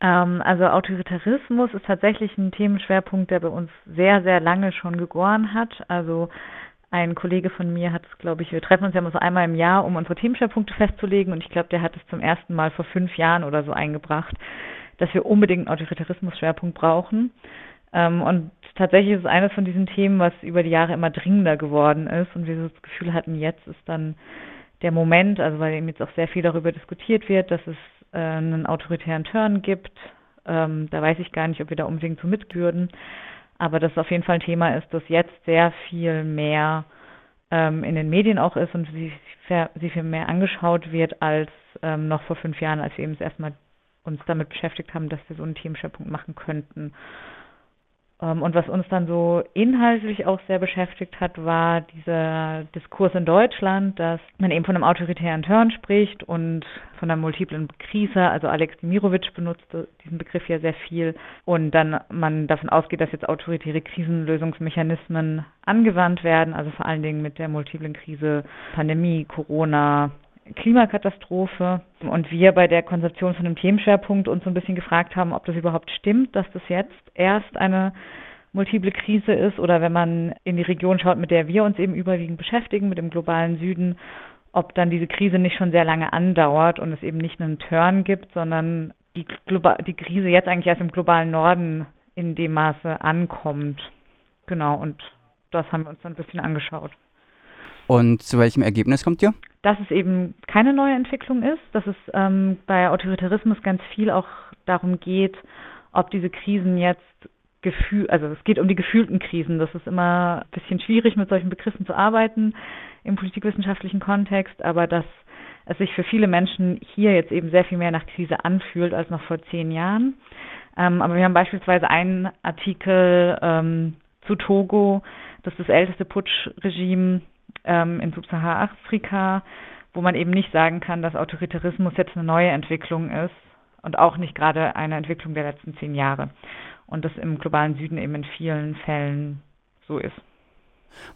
Ähm, also Autoritarismus ist tatsächlich ein Themenschwerpunkt, der bei uns sehr, sehr lange schon gegoren hat. Also ein Kollege von mir hat es, glaube ich, wir treffen uns ja immer so einmal im Jahr, um unsere Themenschwerpunkte festzulegen. Und ich glaube, der hat es zum ersten Mal vor fünf Jahren oder so eingebracht, dass wir unbedingt einen Autoritarismus-Schwerpunkt brauchen. Ähm, und tatsächlich ist es eines von diesen Themen, was über die Jahre immer dringender geworden ist. Und wir so das Gefühl hatten, jetzt ist dann der Moment, also weil eben jetzt auch sehr viel darüber diskutiert wird, dass es äh, einen autoritären Turn gibt. Ähm, da weiß ich gar nicht, ob wir da unbedingt so mit würden. Aber das auf jeden Fall ein Thema ist, das jetzt sehr viel mehr ähm, in den Medien auch ist und sie, sie viel mehr angeschaut wird als ähm, noch vor fünf Jahren, als wir eben erstmal uns damit beschäftigt haben, dass wir so einen Themenschwerpunkt machen könnten. Ähm, und was uns dann so inhaltlich auch sehr beschäftigt hat, war dieser Diskurs in Deutschland, dass man eben von einem autoritären Turn spricht und von einer multiplen Krise. Also Alex Dimirovic benutzte diesen Begriff ja sehr viel. Und dann man davon ausgeht, dass jetzt autoritäre Krisenlösungsmechanismen angewandt werden, also vor allen Dingen mit der multiplen Krise, Pandemie, Corona, Klimakatastrophe und wir bei der Konzeption von einem Themenschwerpunkt uns so ein bisschen gefragt haben, ob das überhaupt stimmt, dass das jetzt erst eine multiple Krise ist oder wenn man in die Region schaut, mit der wir uns eben überwiegend beschäftigen, mit dem globalen Süden, ob dann diese Krise nicht schon sehr lange andauert und es eben nicht einen Turn gibt, sondern die, Globa die Krise jetzt eigentlich erst im globalen Norden in dem Maße ankommt. Genau, und das haben wir uns dann ein bisschen angeschaut. Und zu welchem Ergebnis kommt ihr? Dass es eben keine neue Entwicklung ist, dass es ähm, bei Autoritarismus ganz viel auch darum geht, ob diese Krisen jetzt Gefühl, also es geht um die gefühlten Krisen. Das ist immer ein bisschen schwierig, mit solchen Begriffen zu arbeiten im politikwissenschaftlichen Kontext, aber dass es sich für viele Menschen hier jetzt eben sehr viel mehr nach Krise anfühlt als noch vor zehn Jahren. Ähm, aber wir haben beispielsweise einen Artikel ähm, zu Togo, das ist das älteste Putschregime ähm, in Subsahara-Afrika, wo man eben nicht sagen kann, dass Autoritarismus jetzt eine neue Entwicklung ist und auch nicht gerade eine Entwicklung der letzten zehn Jahre. Und das im globalen Süden eben in vielen Fällen so ist.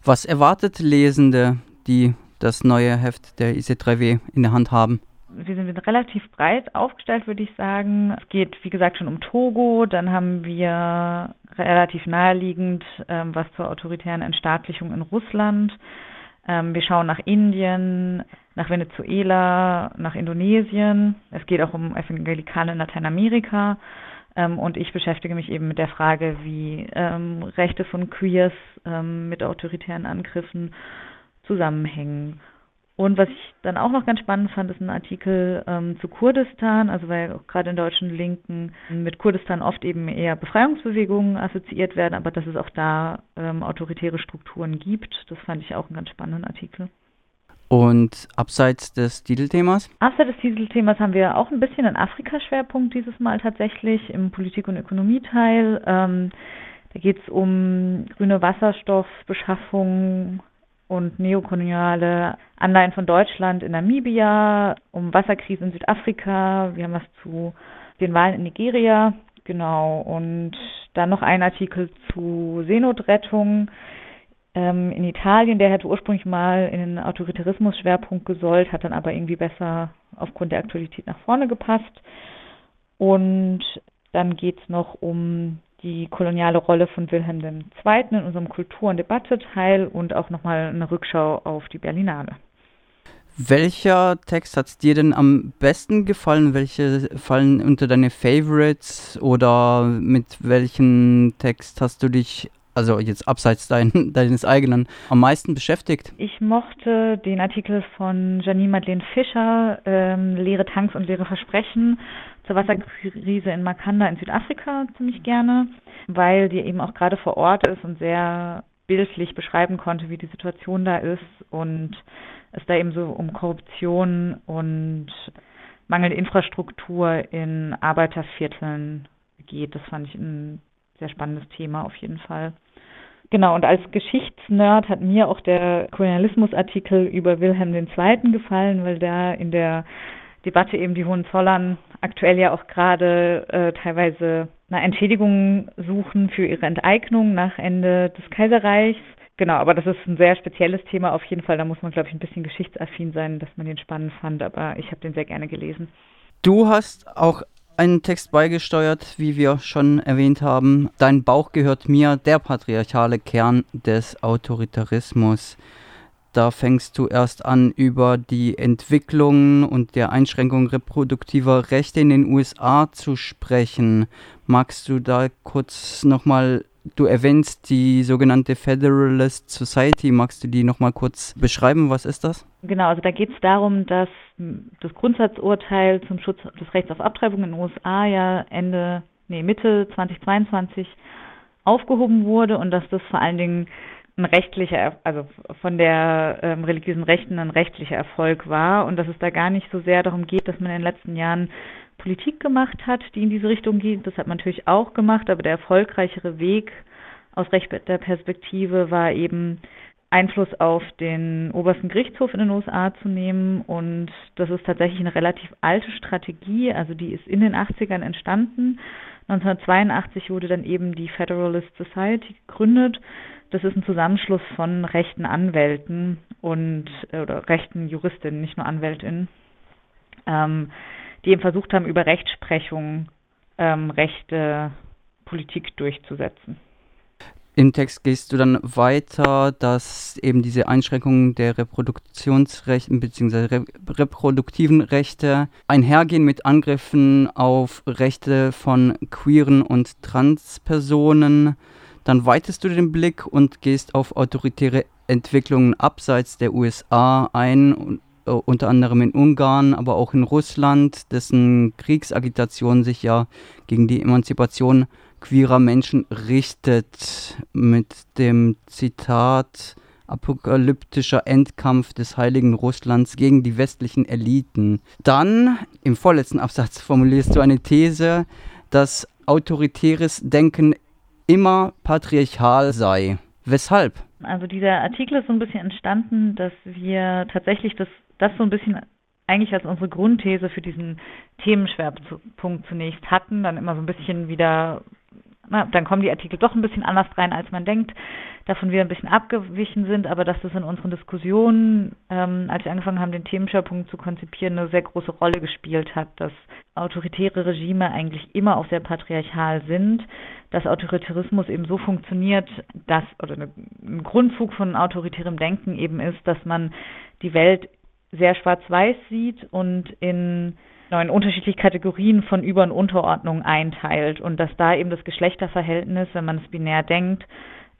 Was erwartet Lesende, die das neue Heft der IC3W in der Hand haben? wir sind relativ breit aufgestellt, würde ich sagen. Es geht, wie gesagt, schon um Togo. Dann haben wir relativ naheliegend ähm, was zur autoritären Entstaatlichung in Russland. Ähm, wir schauen nach Indien, nach Venezuela, nach Indonesien. Es geht auch um Evangelikale in Lateinamerika. Ähm, und ich beschäftige mich eben mit der Frage, wie ähm, Rechte von Queers ähm, mit autoritären Angriffen zusammenhängen. Und was ich dann auch noch ganz spannend fand, ist ein Artikel ähm, zu Kurdistan, also weil auch gerade in deutschen Linken mit Kurdistan oft eben eher Befreiungsbewegungen assoziiert werden, aber dass es auch da ähm, autoritäre Strukturen gibt. Das fand ich auch einen ganz spannenden Artikel. Und abseits des Titelthemas? Abseits des Titelthemas haben wir auch ein bisschen einen Afrika-Schwerpunkt dieses Mal tatsächlich im Politik- und Ökonomieteil. Ähm, da geht es um grüne Wasserstoffbeschaffung, und neokoloniale Anleihen von Deutschland in Namibia, um Wasserkrise in Südafrika. Wir haben was zu den Wahlen in Nigeria, genau. Und dann noch ein Artikel zu Seenotrettung ähm, in Italien. Der hätte ursprünglich mal in den Autoritarismus-Schwerpunkt gesollt, hat dann aber irgendwie besser aufgrund der Aktualität nach vorne gepasst. Und dann geht es noch um die koloniale Rolle von Wilhelm II. in unserem Kultur- und Debatte-Teil und auch nochmal eine Rückschau auf die Berlinale. Welcher Text hat dir denn am besten gefallen? Welche fallen unter deine Favorites oder mit welchem Text hast du dich, also jetzt abseits dein, deines eigenen, am meisten beschäftigt? Ich mochte den Artikel von Janine Madeleine Fischer, ähm, Leere Tanks und leere Versprechen, zur Wasserkrise in Makanda in Südafrika ziemlich gerne, weil die eben auch gerade vor Ort ist und sehr bildlich beschreiben konnte, wie die Situation da ist und es da eben so um Korruption und mangelnde Infrastruktur in Arbeitervierteln geht. Das fand ich ein sehr spannendes Thema auf jeden Fall. Genau, und als Geschichtsnerd hat mir auch der Kolonialismusartikel über Wilhelm II. gefallen, weil da in der Debatte eben die Hohenzollern aktuell ja auch gerade äh, teilweise eine Entschädigung suchen für ihre Enteignung nach Ende des Kaiserreichs. Genau, aber das ist ein sehr spezielles Thema auf jeden Fall. Da muss man, glaube ich, ein bisschen geschichtsaffin sein, dass man den spannend fand, aber ich habe den sehr gerne gelesen. Du hast auch einen Text beigesteuert, wie wir schon erwähnt haben. Dein Bauch gehört mir, der patriarchale Kern des Autoritarismus. Da fängst du erst an, über die Entwicklung und der Einschränkung reproduktiver Rechte in den USA zu sprechen. Magst du da kurz nochmal, du erwähnst die sogenannte Federalist Society, magst du die nochmal kurz beschreiben? Was ist das? Genau, also da geht es darum, dass das Grundsatzurteil zum Schutz des Rechts auf Abtreibung in den USA ja Ende, nee, Mitte 2022 aufgehoben wurde und dass das vor allen Dingen ein rechtlicher, also von der ähm, religiösen Rechten ein rechtlicher Erfolg war und dass es da gar nicht so sehr darum geht, dass man in den letzten Jahren Politik gemacht hat, die in diese Richtung geht. Das hat man natürlich auch gemacht, aber der erfolgreichere Weg aus rechter Perspektive war eben Einfluss auf den obersten Gerichtshof in den USA zu nehmen. Und das ist tatsächlich eine relativ alte Strategie. Also die ist in den 80ern entstanden. 1982 wurde dann eben die Federalist Society gegründet. Das ist ein Zusammenschluss von rechten Anwälten und äh, oder rechten Juristinnen, nicht nur Anwältinnen, ähm, die eben versucht haben, über Rechtsprechung ähm, rechte Politik durchzusetzen. Im Text gehst du dann weiter, dass eben diese Einschränkungen der Reproduktionsrechte bzw. Re reproduktiven Rechte einhergehen mit Angriffen auf Rechte von queeren und Transpersonen. Dann weitest du den Blick und gehst auf autoritäre Entwicklungen abseits der USA ein, äh, unter anderem in Ungarn, aber auch in Russland, dessen Kriegsagitation sich ja gegen die Emanzipation queerer Menschen richtet, mit dem Zitat apokalyptischer Endkampf des heiligen Russlands gegen die westlichen Eliten. Dann, im vorletzten Absatz, formulierst du eine These, dass autoritäres Denken immer patriarchal sei. Weshalb? Also dieser Artikel ist so ein bisschen entstanden, dass wir tatsächlich das, das so ein bisschen eigentlich als unsere Grundthese für diesen Themenschwerpunkt zunächst hatten, dann immer so ein bisschen wieder, na, dann kommen die Artikel doch ein bisschen anders rein, als man denkt, davon wir ein bisschen abgewichen sind, aber dass das in unseren Diskussionen, ähm, als wir angefangen haben, den Themenschwerpunkt zu konzipieren, eine sehr große Rolle gespielt hat, dass autoritäre Regime eigentlich immer auch sehr patriarchal sind, dass Autoritarismus eben so funktioniert, dass, oder ein Grundzug von autoritärem Denken eben ist, dass man die Welt sehr schwarz-weiß sieht und in in unterschiedliche Kategorien von Über- und Unterordnung einteilt und dass da eben das Geschlechterverhältnis, wenn man es binär denkt,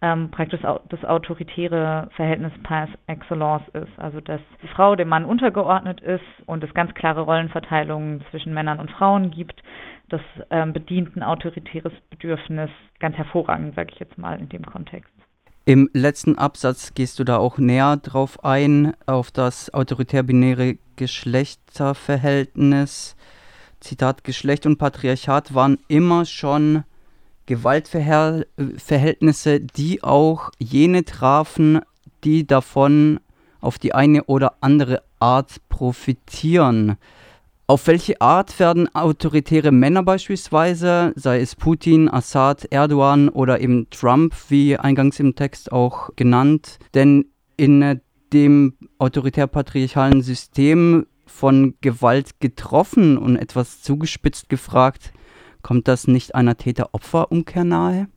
ähm, praktisch das autoritäre Verhältnis par excellence ist. Also dass die Frau dem Mann untergeordnet ist und es ganz klare Rollenverteilungen zwischen Männern und Frauen gibt. Das ähm, bedient ein autoritäres Bedürfnis ganz hervorragend, sage ich jetzt mal in dem Kontext. Im letzten Absatz gehst du da auch näher drauf ein, auf das autoritär-binäre Geschlechterverhältnis. Zitat, Geschlecht und Patriarchat waren immer schon Gewaltverhältnisse, die auch jene trafen, die davon auf die eine oder andere Art profitieren. Auf welche Art werden autoritäre Männer beispielsweise, sei es Putin, Assad, Erdogan oder eben Trump, wie eingangs im Text auch genannt, denn in dem autoritär-patriarchalen System von Gewalt getroffen und etwas zugespitzt gefragt, Kommt das nicht einer Täter-Opfer-Umkehr nahe?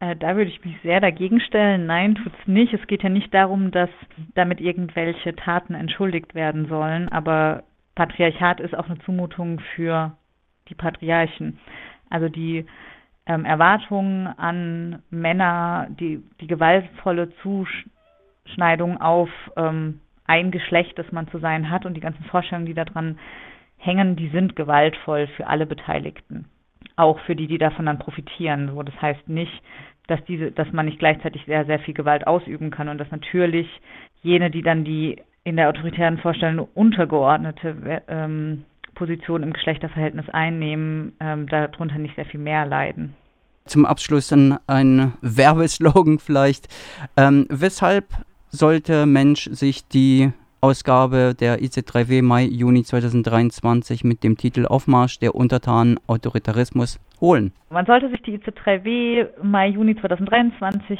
Äh, da würde ich mich sehr dagegen stellen. Nein, tut es nicht. Es geht ja nicht darum, dass damit irgendwelche Taten entschuldigt werden sollen, aber Patriarchat ist auch eine Zumutung für die Patriarchen. Also die ähm, Erwartungen an Männer, die, die gewaltvolle Zuschneidung auf ähm, ein Geschlecht, das man zu sein hat und die ganzen Vorstellungen, die daran hängen, die sind gewaltvoll für alle Beteiligten auch für die, die davon dann profitieren. So, das heißt nicht, dass diese, dass man nicht gleichzeitig sehr, sehr viel Gewalt ausüben kann und dass natürlich jene, die dann die in der autoritären Vorstellung untergeordnete ähm, Position im Geschlechterverhältnis einnehmen, ähm, darunter nicht sehr viel mehr leiden. Zum Abschluss dann ein Werbeslogan vielleicht. Ähm, weshalb sollte Mensch sich die Ausgabe der IC3W Mai-Juni 2023 mit dem Titel Aufmarsch der Untertanen Autoritarismus holen. Man sollte sich die IC3W Mai-Juni 2023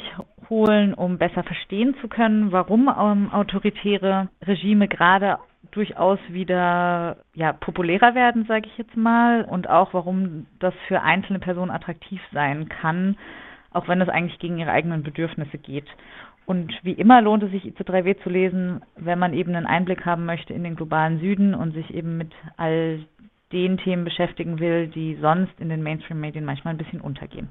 holen, um besser verstehen zu können, warum ähm, autoritäre Regime gerade durchaus wieder ja, populärer werden, sage ich jetzt mal, und auch warum das für einzelne Personen attraktiv sein kann, auch wenn es eigentlich gegen ihre eigenen Bedürfnisse geht. Und wie immer lohnt es sich, IC3W zu lesen, wenn man eben einen Einblick haben möchte in den globalen Süden und sich eben mit all den Themen beschäftigen will, die sonst in den Mainstream-Medien manchmal ein bisschen untergehen.